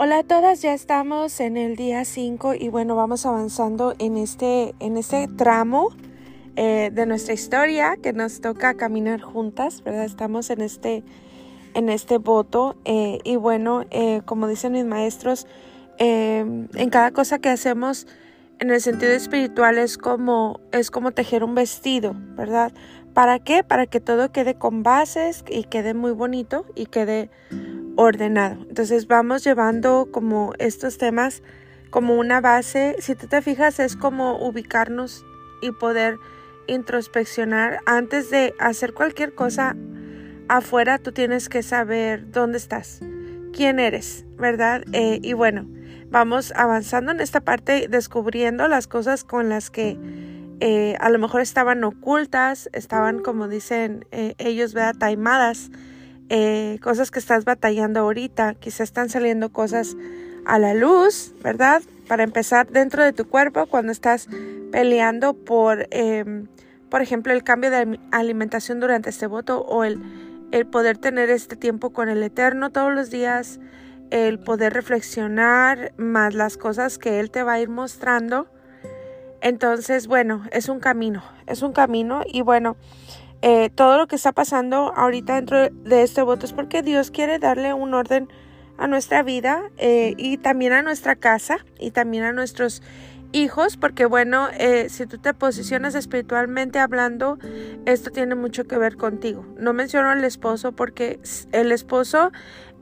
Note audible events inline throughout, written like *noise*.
Hola a todas, ya estamos en el día 5 y bueno, vamos avanzando en este, en este tramo eh, de nuestra historia que nos toca caminar juntas, ¿verdad? Estamos en este, en este voto eh, y bueno, eh, como dicen mis maestros, en cada cosa que hacemos en el sentido espiritual es como, es como tejer un vestido, ¿verdad? ¿Para qué? Para que todo quede con bases y quede muy bonito y quede ordenado. Entonces vamos llevando como estos temas como una base. Si tú te fijas es como ubicarnos y poder introspeccionar antes de hacer cualquier cosa afuera. Tú tienes que saber dónde estás, quién eres, ¿verdad? Eh, y bueno, vamos avanzando en esta parte, descubriendo las cosas con las que eh, a lo mejor estaban ocultas, estaban como dicen eh, ellos, ¿verdad? Taimadas eh, cosas que estás batallando ahorita, quizás están saliendo cosas a la luz, ¿verdad? Para empezar, dentro de tu cuerpo, cuando estás peleando por, em, por ejemplo, el cambio de alimentación durante este voto o el, el poder tener este tiempo con el Eterno todos los días, el poder reflexionar más las cosas que Él te va a ir mostrando. Entonces, bueno, es un camino, es un camino y bueno, eh, todo lo que está pasando ahorita dentro de este voto es porque Dios quiere darle un orden a nuestra vida eh, y también a nuestra casa y también a nuestros hijos, porque bueno, eh, si tú te posicionas espiritualmente hablando, esto tiene mucho que ver contigo. No menciono al esposo porque el esposo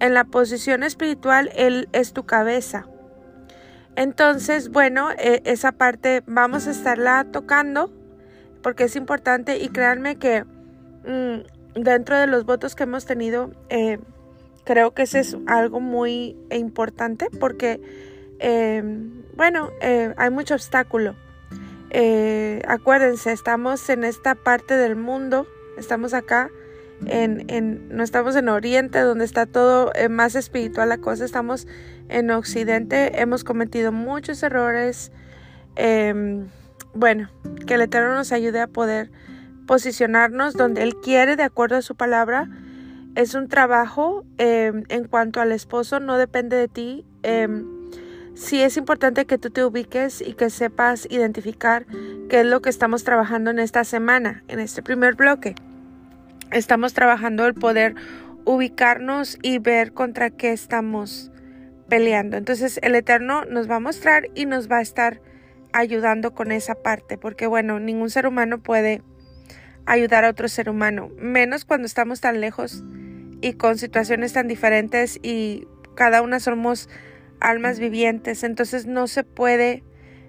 en la posición espiritual, él es tu cabeza. Entonces, bueno, esa parte vamos a estarla tocando porque es importante y créanme que mm, dentro de los votos que hemos tenido, eh, creo que ese es algo muy importante porque, eh, bueno, eh, hay mucho obstáculo. acuérdense, estamos en esta parte del mundo, estamos acá, en, en, no estamos en Oriente, donde está todo más espiritual la cosa, estamos en Occidente, hemos cometido muchos errores. Em, bueno, que el Eterno nos ayude a poder posicionarnos donde Él quiere de acuerdo a su palabra. Es un trabajo em, en cuanto al esposo, no depende de ti. Eh, sí es importante que tú te ubiques y que sepas identificar qué es lo que estamos trabajando en esta semana, en este primer bloque. Estamos trabajando el poder ubicarnos y ver contra qué estamos peleando. Entonces el Eterno nos va a mostrar y nos va a estar ayudando con esa parte, porque bueno, ningún ser humano puede ayudar a otro ser humano, menos cuando estamos tan lejos y con situaciones tan diferentes y cada una somos almas vivientes, entonces no se puede,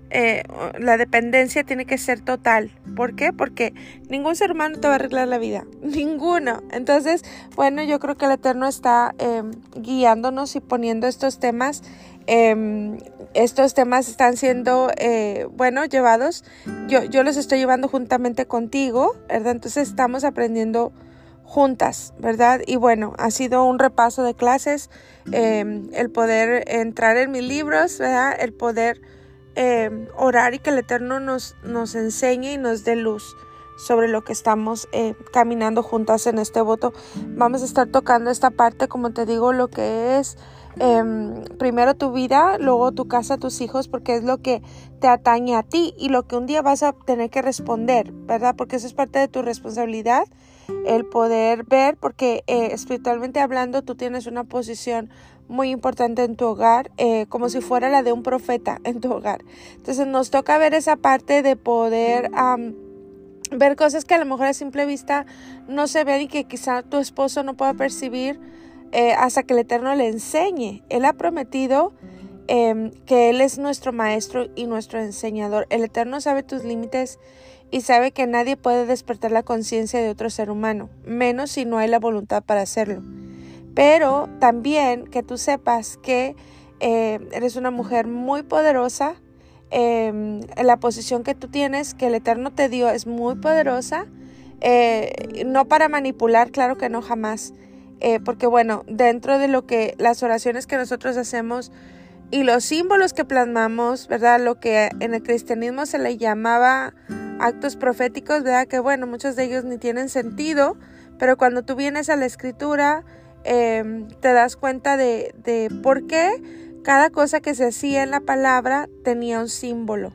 eh, la dependencia tiene que ser total. ¿Por qué? Porque ningún ser humano te va a arreglar la vida, *laughs* ninguno. Entonces, bueno, yo creo que el Eterno está em, guiándonos y poniendo estos temas Em, estos temas están siendo, eh, bueno, llevados. Yo, yo los estoy llevando juntamente contigo, ¿verdad? Entonces estamos aprendiendo juntas, ¿verdad? Y bueno, ha sido un repaso de clases, em, el poder entrar en mis libros, ¿verdad? El poder em, orar y que el Eterno nos, nos enseñe y nos dé luz sobre lo que estamos eh, caminando juntas en este voto. Vamos a estar tocando esta parte, como te digo, lo que es Em, primero tu vida, luego tu casa, tus hijos, porque es lo que te atañe a ti y lo que un día vas a tener que responder, ¿verdad? Porque eso es parte de tu responsabilidad, el poder ver, porque eh, espiritualmente hablando tú tienes una posición muy importante en tu hogar, eh, como si fuera la de un profeta *laughs* en tu hogar. Entonces nos toca ver esa parte de poder... ver cosas que a lo mejor a simple vista no se ven y que quizá tu esposo no pueda percibir, eh, hasta que el Eterno le enseñe. Él ha prometido em, que Él es nuestro maestro y nuestro enseñador. El Eterno sabe tus límites y sabe que nadie puede despertar la conciencia de otro ser humano, menos si no hay la voluntad para hacerlo. Pero también que tú sepas que eh, eres una mujer muy poderosa, en la posición que tú tienes, que el Eterno te dio, es muy poderosa, eh, no para manipular, claro que no jamás, eh, porque bueno, dentro de lo que las oraciones que nosotros hacemos y los símbolos que plasmamos, ¿verdad? Lo que en el cristianismo se le llamaba actos proféticos, ¿verdad? Que bueno, muchos de ellos ni tienen sentido, pero cuando tú vienes a la escritura, em, te das cuenta de, de por qué cada cosa que se hacía en la palabra tenía un símbolo.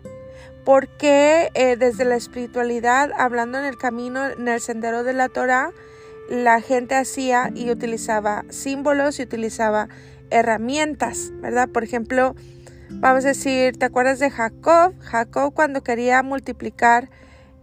Porque eh, desde la espiritualidad, hablando en el camino, en el sendero de la Torah, la gente hacía y utilizaba símbolos y utilizaba herramientas, ¿verdad? Por ejemplo, vamos a decir, ¿te acuerdas de Jacob? Jacob cuando quería multiplicar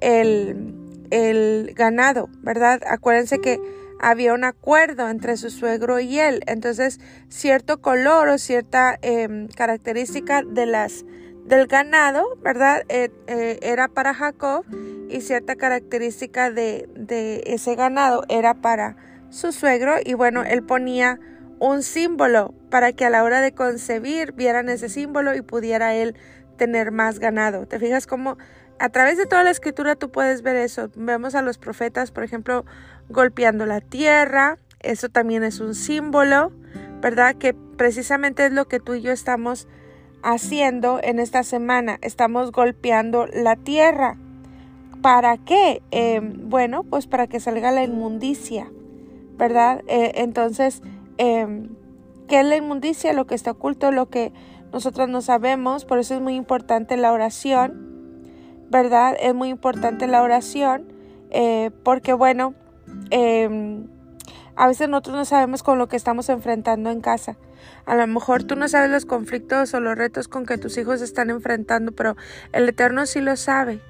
el, el ganado, ¿verdad? Acuérdense que había un acuerdo entre su suegro y él. Entonces, cierto color o cierta em, característica de las, del ganado, ¿verdad? Eh, eh, era para Jacob y cierta característica de, de ese ganado era para su suegro. Y bueno, él ponía un símbolo para que a la hora de concebir vieran ese símbolo y pudiera él tener más ganado. ¿Te fijas cómo a través de toda la escritura tú puedes ver eso? Vemos a los profetas, por ejemplo, golpeando la tierra, eso también es un símbolo, ¿verdad? Que precisamente es lo que tú y yo estamos haciendo en esta semana, estamos golpeando la tierra. ¿Para qué? Em, bueno, pues para que salga la inmundicia, ¿verdad? Eh, entonces, em, ¿qué es la inmundicia? Lo que está oculto, lo que nosotros no sabemos, por eso es muy importante la oración, ¿verdad? Es muy importante la oración, eh, porque bueno, Em, a veces nosotros no sabemos con lo que estamos enfrentando en casa. A lo mejor tú no sabes los conflictos o los retos con que tus hijos están enfrentando, pero el Eterno sí lo sabe.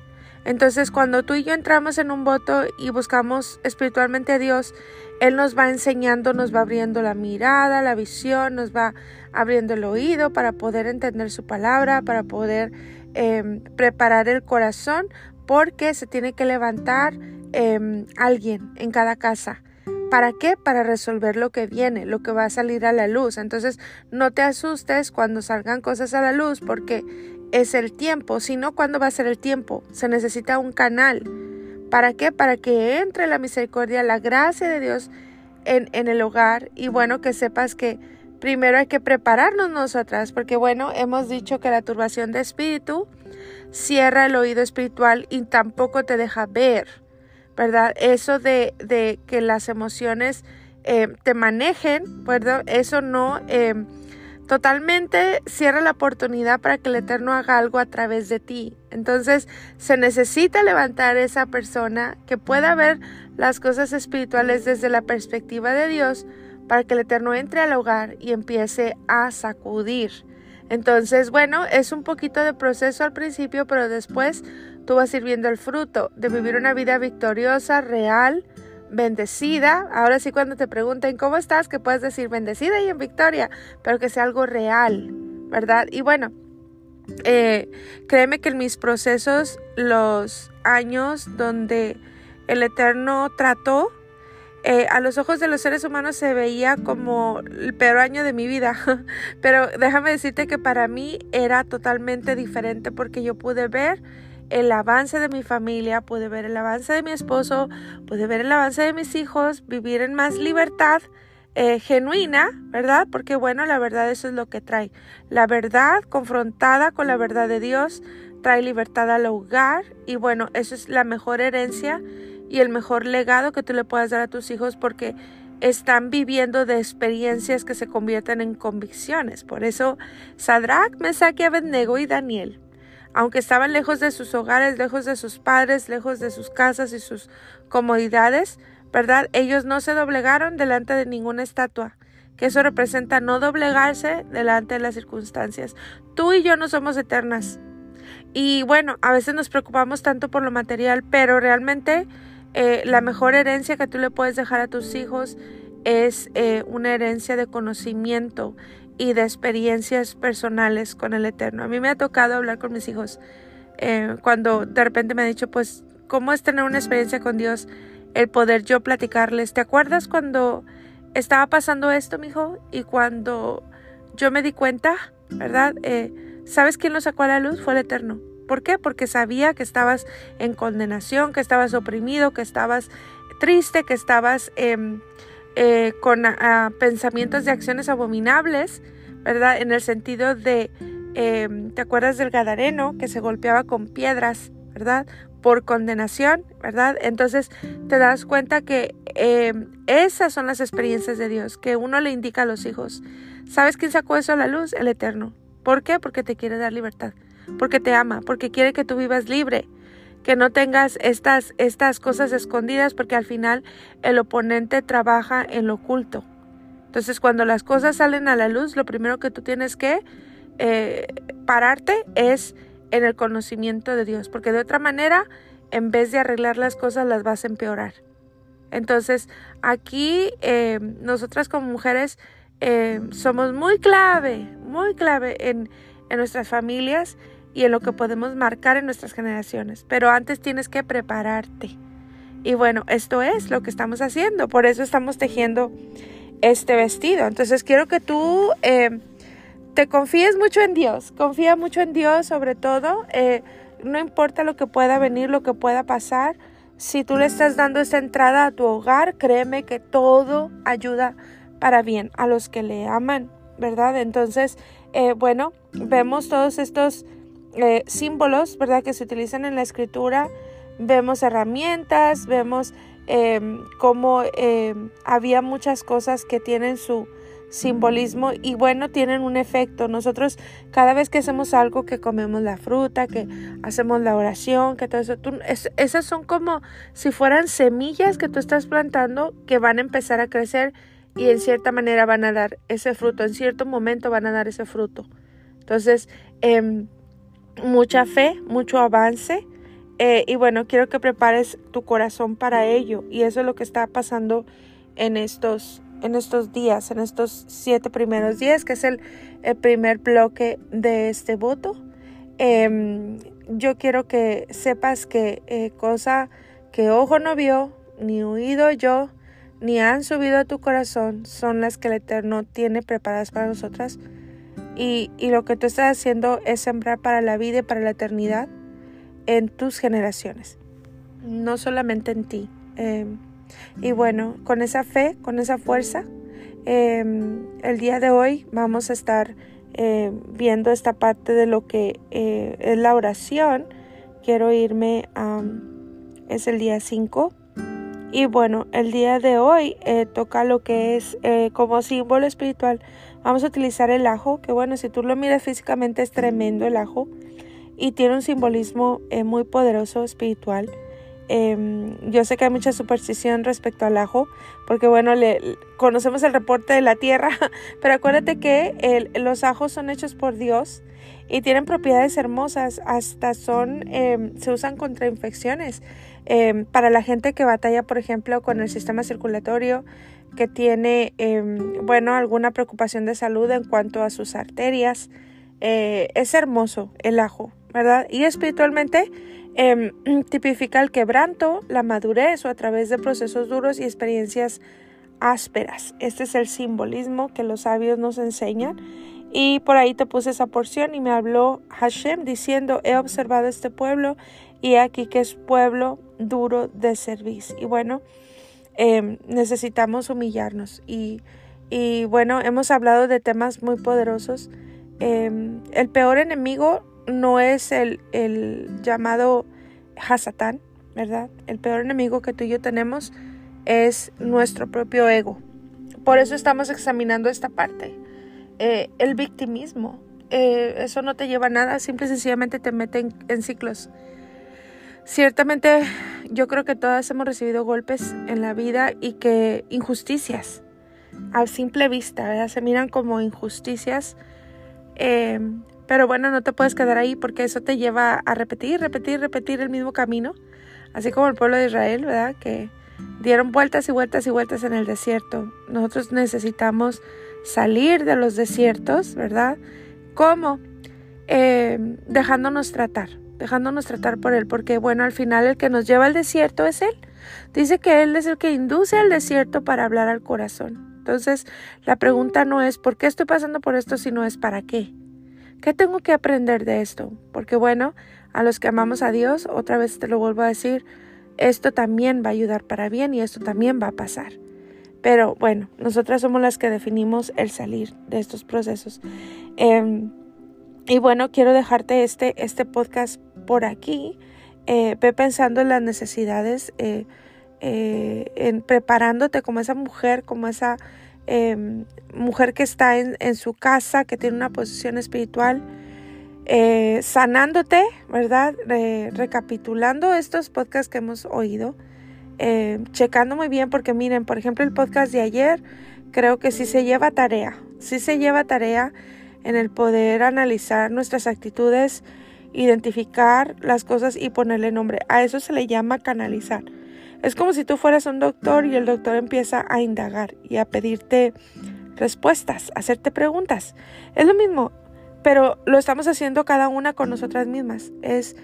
Entonces, cuando tú y yo entramos en un voto y buscamos espiritualmente a Dios, Él nos va enseñando, nos va abriendo la mirada, la visión, nos va abriendo el oído para poder entender su palabra, para poder em, preparar el corazón, porque se tiene que levantar Em, alguien en cada casa. ¿Para qué? Para resolver lo que viene, lo que va a salir a la luz. Entonces, no te asustes cuando salgan cosas a la luz porque es el tiempo, sino cuando va a ser el tiempo. Se necesita un canal. ¿Para qué? Para que entre la misericordia, la gracia de Dios en, en el hogar. Y bueno, que sepas que primero hay que prepararnos nosotras, porque bueno, hemos dicho que la turbación de espíritu cierra el oído espiritual y tampoco te deja ver. ¿Verdad? Eso de, de que las emociones eh, te manejen, ¿verdad? Eso no eh, totalmente cierra la oportunidad para que el Eterno haga algo a través de ti. Entonces se necesita levantar esa persona que pueda ver las cosas espirituales desde la perspectiva de Dios para que el Eterno entre al hogar y empiece a sacudir. Entonces, bueno, es un poquito de proceso al principio, pero después tú vas a el fruto de vivir una vida victoriosa, real, bendecida. Ahora sí cuando te pregunten cómo estás, que puedes decir bendecida y en victoria, pero que sea algo real, ¿verdad? Y bueno, eh, créeme que en mis procesos, los años donde el Eterno trató, eh, a los ojos de los seres humanos se veía como el peor año de mi vida, *laughs* pero déjame decirte que para mí era totalmente diferente porque yo pude ver el avance de mi familia, pude ver el avance de mi esposo, pude ver el avance de mis hijos, vivir en más libertad eh, genuina, ¿verdad? Porque bueno, la verdad eso es lo que trae. La verdad confrontada con la verdad de Dios trae libertad al hogar y bueno, eso es la mejor herencia y el mejor legado que tú le puedas dar a tus hijos porque están viviendo de experiencias que se convierten en convicciones. Por eso, Sadrach, Mesach Abednego y Daniel aunque estaban lejos de sus hogares, lejos de sus padres, lejos de sus casas y sus comodidades, ¿verdad? Ellos no se doblegaron delante de ninguna estatua, que eso representa no doblegarse delante de las circunstancias. Tú y yo no somos eternas. Y bueno, a veces nos preocupamos tanto por lo material, pero realmente eh, la mejor herencia que tú le puedes dejar a tus hijos es eh, una herencia de conocimiento y de experiencias personales con el Eterno. A mí me ha tocado hablar con mis hijos eh, cuando de repente me han dicho, pues, ¿cómo es tener una experiencia con Dios? El poder yo platicarles. ¿Te acuerdas cuando estaba pasando esto, mijo? Y cuando yo me di cuenta, ¿verdad? Eh, ¿Sabes quién lo sacó a la luz? Fue el Eterno. ¿Por qué? Porque sabía que estabas en condenación, que estabas oprimido, que estabas triste, que estabas... Em, eh, con pensamientos de acciones abominables, ¿verdad? En el sentido de, em, ¿te acuerdas del Gadareno que se golpeaba con piedras, ¿verdad? Por condenación, ¿verdad? Entonces te das cuenta que eh, esas son las experiencias de Dios que uno le indica a los hijos. ¿Sabes quién sacó eso a la luz? El Eterno. ¿Por qué? Porque te quiere dar libertad, porque te ama, porque quiere que tú vivas libre, que no tengas estas, estas cosas escondidas, porque al final el oponente trabaja en lo oculto. Entonces cuando las cosas salen a la luz, lo primero que tú tienes que eh, pararte es en el conocimiento de Dios, porque de otra manera, en vez de arreglar las cosas, las vas a empeorar. Entonces, aquí eh, nosotras como mujeres eh, somos muy clave, muy clave en, en nuestras familias y en lo que podemos marcar en nuestras generaciones. Pero antes tienes que prepararte. Y bueno, esto es lo que estamos haciendo. Por eso estamos tejiendo este vestido. Entonces quiero que tú eh, te confíes mucho en Dios. Confía mucho en Dios sobre todo. no importa lo que pueda venir, lo que pueda pasar. Si tú le estás dando esta entrada a tu hogar, créeme que todo ayuda para bien a los que le aman, ¿verdad? Entonces, eh, bueno, vemos todos estos eh, símbolos, ¿verdad? Que se utilizan en la escritura. Vemos herramientas, vemos em, cómo em, había muchas cosas que tienen su, simbolismo y bueno, tienen un efecto. Nosotros cada vez que hacemos algo, que comemos la fruta, que hacemos la oración, que todo eso, esas son como si fueran semillas que tú estás plantando que van a empezar a crecer y en cierta manera van a dar ese fruto, en cierto momento van a dar ese fruto. Entonces, em, mucha fe, mucho avance. Eh, y bueno, quiero que prepares tu corazón para ello. Y eso es lo que está pasando en estos en estos días, en estos siete primeros días, que es el, primer bloque de este voto. Em, yo quiero que sepas que eh, cosa que ojo no vio, ni oído yo, ni han subido a tu corazón, son las que el Eterno tiene preparadas para nosotras. Y, lo que tú estás haciendo es sembrar para la vida y para la eternidad en tus generaciones, no solamente en ti. Em, y bueno, con esa fe, con esa fuerza, em, el día de hoy vamos a estar eh, viendo esta parte de lo que eh, es la oración. Quiero irme a... es el día 5. Y bueno, el día de hoy eh, toca lo que es como símbolo espiritual. Vamos a utilizar el ajo, que bueno, si tú lo miras físicamente es tremendo el ajo y tiene un simbolismo muy poderoso espiritual. Em, yo sé que hay mucha superstición respecto al ajo, porque bueno, le, conocemos el reporte de la tierra, *laughs* pero acuérdate que los ajos son hechos por Dios y tienen propiedades hermosas, hasta son, em, se usan contra infecciones. Em, para la gente que batalla, por ejemplo, con el sistema circulatorio, que tiene, bueno, alguna preocupación de salud en cuanto a sus arterias, eh, es hermoso el ajo, ¿verdad? Y espiritualmente, Em, *clears throat* tipifica el quebranto, la madurez o a través de procesos duros y experiencias ásperas. Este es el simbolismo que los sabios nos enseñan. Y por ahí te puse esa porción y me habló Hashem diciendo, he observado este pueblo y aquí que es pueblo duro de servicio. Y bueno, em, necesitamos humillarnos. Y, y, bueno, hemos hablado de temas muy poderosos. Em, el peor enemigo no es el, llamado Hasatán, ¿verdad? El peor enemigo que tú y yo tenemos es nuestro propio ego. Por eso estamos examinando esta parte. Eh, el victimismo, eh, eso no te lleva a nada, simple y sencillamente te mete en, ciclos. Ciertamente yo creo que todas hemos recibido golpes en la vida y que injusticias, a simple vista, ¿verdad? se miran como injusticias. Eh, pero bueno, no te puedes quedar ahí porque eso te lleva a repetir, repetir, repetir el mismo camino. Así como el pueblo de Israel, ¿verdad? Que dieron vueltas y vueltas y vueltas en el desierto. Nosotros necesitamos salir de los desiertos, ¿verdad? ¿Cómo? Eh, dejándonos tratar, dejándonos tratar por Él, porque bueno, al final el que nos lleva al desierto es Él. Dice que Él es el que induce al desierto para hablar al corazón. Entonces, la pregunta no es ¿por qué estoy pasando por esto? sino es ¿para qué? ¿Qué tengo que aprender de esto? Porque bueno, a los que amamos a Dios, otra vez te lo vuelvo a decir, esto también va a ayudar para bien y esto también va a pasar. Pero bueno, nosotras somos las que definimos el salir de estos procesos. Em, y bueno, quiero dejarte este, este podcast por aquí. Eh, ve pensando en las necesidades. Eh, eh, en preparándote como esa mujer, como esa em, mujer que está en, en, su casa, que tiene una posición espiritual, sanándote, ¿verdad? recapitulando estos podcasts que hemos oído, checando muy bien, porque miren, por ejemplo, el podcast de ayer, creo que sí se lleva tarea, sí se lleva tarea en el poder analizar nuestras actitudes, identificar las cosas y ponerle nombre. A eso se le llama canalizar. Es como si tú fueras un doctor y el doctor empieza a indagar y a pedirte respuestas, a hacerte preguntas. Es lo mismo, pero lo estamos haciendo cada una con nosotras mismas. Es,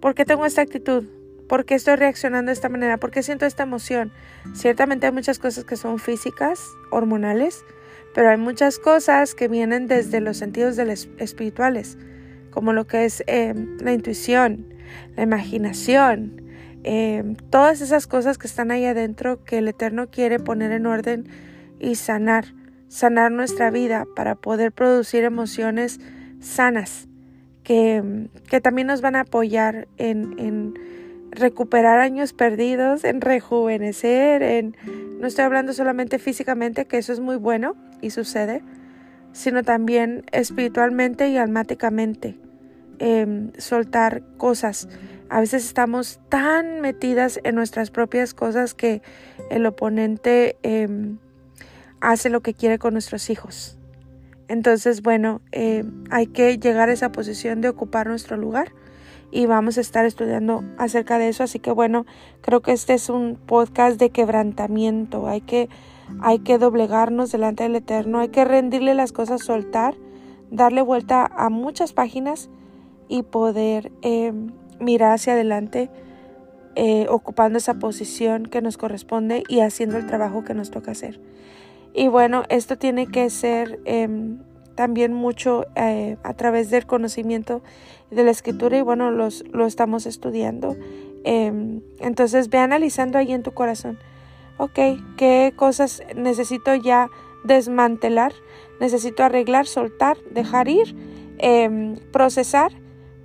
¿por qué tengo esta actitud? ¿Por qué estoy reaccionando de esta manera? ¿Por qué siento esta emoción? Ciertamente hay muchas cosas que son físicas, hormonales, pero hay muchas cosas que vienen desde los sentidos espirituales, como lo que es em, la intuición, la imaginación, em, todas esas cosas que están ahí adentro que el Eterno quiere poner en orden y sanar sanar nuestra vida, para poder producir emociones sanas que, que también nos van a apoyar en, en, recuperar años perdidos, en rejuvenecer, en no estoy hablando solamente físicamente, que eso es muy bueno y sucede, sino también espiritualmente y almáticamente. Em, soltar cosas. A veces estamos tan metidas en nuestras propias cosas que el oponente eh, hace lo que quiere con nuestros hijos. Entonces, bueno, eh, hay que llegar a esa posición de ocupar nuestro lugar y vamos a estar estudiando acerca de eso. Así que bueno, creo que este es un podcast de quebrantamiento. Hay que, hay que doblegarnos delante del Eterno, hay que rendirle las cosas, soltar, darle vuelta a muchas páginas y poder eh, mirar hacia adelante. Eh, ocupando esa posición que nos corresponde y haciendo el trabajo que nos toca hacer. Y bueno, esto tiene que ser em, también mucho eh, a través del conocimiento de la escritura y bueno, los, lo estamos estudiando. Em, entonces ve analizando ahí en tu corazón, ok, qué cosas necesito ya desmantelar, necesito arreglar, soltar, dejar ir, em, procesar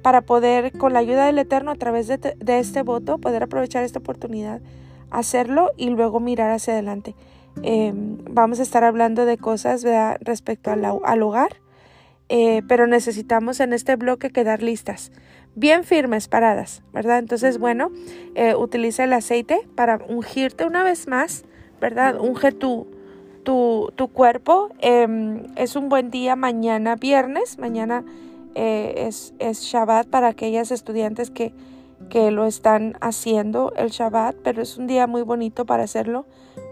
para poder con la ayuda del Eterno a través de, de este voto poder aprovechar esta oportunidad, hacerlo y luego mirar hacia adelante. Em, vamos a estar hablando de cosas respecto al, al hogar, eh, pero necesitamos en este bloque quedar listas, bien firmes, paradas, ¿verdad? Entonces, bueno, eh, utiliza el aceite para ungirte una vez más, ¿verdad? Unge tu, tu, tu cuerpo. Em, es un buen día mañana, viernes, mañana eh, es, es Shabbat para aquellas estudiantes que, que lo están haciendo el Shabbat, pero es un día muy bonito para hacerlo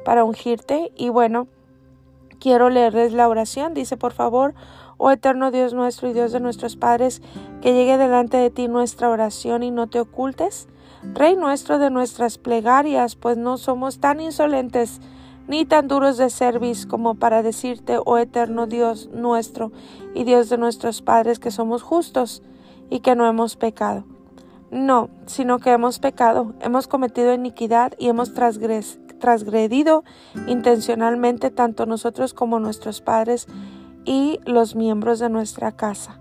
para ungirte. Y bueno, quiero leerles la oración. Dice, por favor, oh eterno Dios nuestro y Dios de nuestros padres, que llegue delante de ti nuestra oración y no te ocultes. Rey nuestro de nuestras plegarias, pues no somos tan insolentes ni tan duros de cerviz como para decirte, oh eterno Dios nuestro y Dios de nuestros padres, que somos justos y que no hemos pecado. No, sino que hemos pecado, hemos cometido iniquidad y hemos transgredido intencionalmente tanto nosotros como nuestros padres y los miembros de nuestra casa.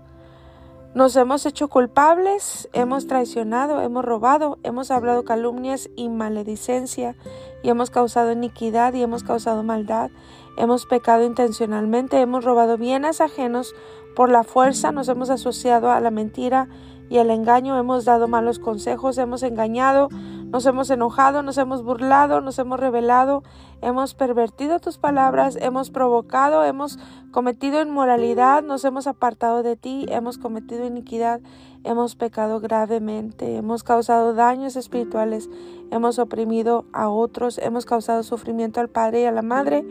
Nos hemos hecho culpables, hemos traicionado, hemos robado, hemos hablado calumnias y maledicencia, y hemos causado iniquidad y hemos causado maldad, hemos pecado intencionalmente, hemos robado bienes ajenos. Por la fuerza, nos hemos asociado a la mentira y al engaño, hemos dado malos consejos, hemos engañado, nos hemos enojado, nos hemos burlado, nos hemos rebelado, hemos pervertido tus palabras, hemos provocado, hemos cometido inmoralidad, nos hemos apartado de ti, hemos cometido iniquidad, hemos pecado gravemente, hemos causado daños espirituales, hemos oprimido a otros, hemos causado sufrimiento al Padre y a la Madre,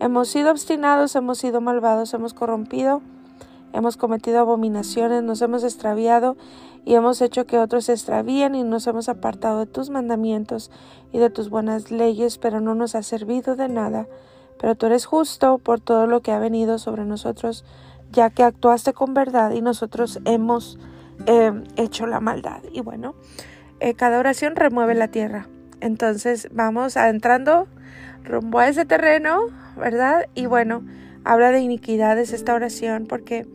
hemos sido obstinados, hemos sido malvados, hemos corrompido, hemos cometido abominaciones, nos hemos extraviado y hemos hecho que otros se extravíen y nos hemos apartado de tus mandamientos y de tus buenas leyes, pero no nos ha servido de nada. Pero tú eres justo por todo lo que ha venido sobre nosotros, ya que actuaste con verdad y nosotros hemos eh, hecho la maldad. Y bueno, eh, cada oración remueve la tierra. Entonces vamos adentrando rumbo a ese terreno, ¿verdad? Y bueno, habla de iniquidades esta oración porque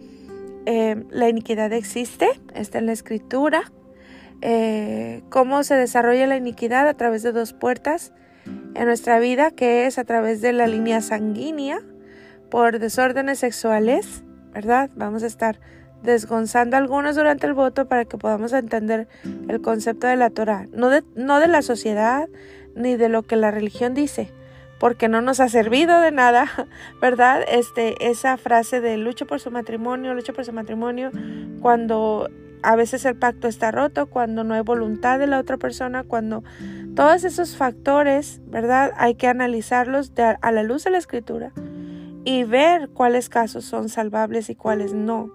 eh, la iniquidad existe, está en la escritura. Eh, ¿Cómo se desarrolla la iniquidad? A través de dos puertas. en nuestra vida, que es a través de la línea sanguínea por desórdenes sexuales, ¿verdad? Vamos a estar desgonzando algunos durante el voto para que podamos entender el concepto de la Torah, no de, no de la sociedad ni de lo que la religión dice, porque no nos ha servido de nada, *laughs* ¿verdad? Este, esa frase de lucho por su matrimonio, lucho por su matrimonio, cuando a veces el pacto está roto, cuando no hay voluntad de la otra persona, cuando todos esos factores, ¿verdad? Hay que analizarlos a la luz de la escritura y ver cuáles casos son salvables y cuáles no.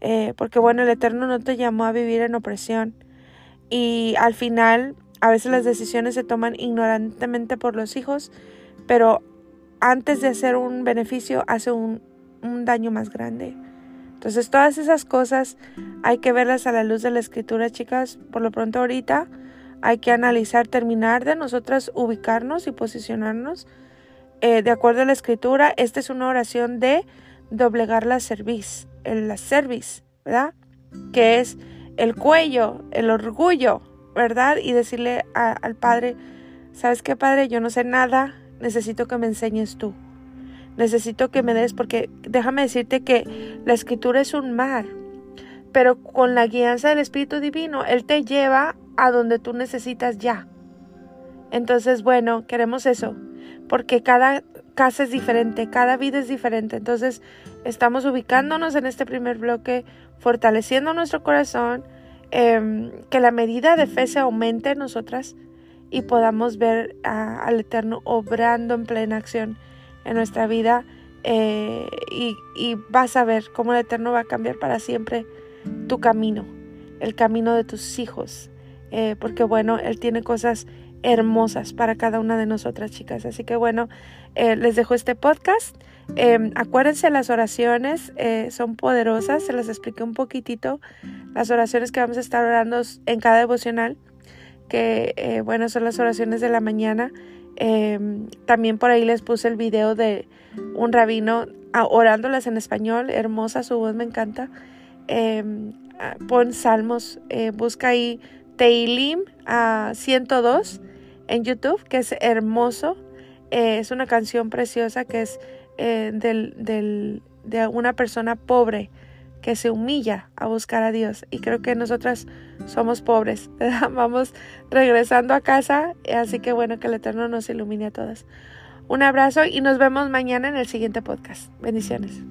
Eh, porque bueno, el Eterno no te llamó a vivir en opresión. Y al final, a veces las decisiones se toman ignorantemente por los hijos, pero antes de hacer un beneficio, hace un, un daño más grande. Entonces, todas esas cosas hay que verlas a la luz de la escritura, chicas. Por lo pronto, ahorita hay que analizar, terminar de nosotras ubicarnos y posicionarnos eh, de acuerdo a la escritura. Esta es una oración de doblegar la cerviz, la cerviz, ¿verdad? Que es el cuello, el orgullo, ¿verdad? Y decirle al Padre, ¿sabes qué, Padre? Yo no sé nada, necesito que me enseñes tú. Necesito que me des, porque déjame decirte que la escritura es un mar, pero con la guianza del Espíritu Divino, Él te lleva a donde tú necesitas ya. Entonces, bueno, queremos eso, porque cada casa es diferente, cada vida es diferente. Entonces, estamos ubicándonos en este primer bloque, fortaleciendo nuestro corazón, em, que la medida de fe se aumente en nosotras y podamos ver al Eterno obrando en plena acción en nuestra vida. Eh, y, vas a ver cómo el Eterno va a cambiar para siempre tu camino, el camino de tus hijos, eh, porque bueno, Él tiene cosas hermosas para cada una de nosotras, chicas. Así que bueno, eh, les dejo este podcast. Em, acuérdense, las oraciones son poderosas, se las expliqué un poquitito, las oraciones que vamos a estar orando en cada devocional, que bueno, son las oraciones de la mañana. Em, también por ahí les puse el video de un rabino ah, orándolas en español, hermosa su voz, me encanta. Em, ah, pon salmos, eh, busca ahí Teilim a 102 en YouTube, que es hermoso. Eh, es una canción preciosa que es eh, del, de una persona pobre que se humilla a buscar a Dios. Y creo que nosotras somos pobres. *laughs* Vamos regresando a casa. Eh, así que bueno, que el Eterno nos ilumine a todas. Un abrazo y nos vemos mañana en el siguiente podcast. Bendiciones.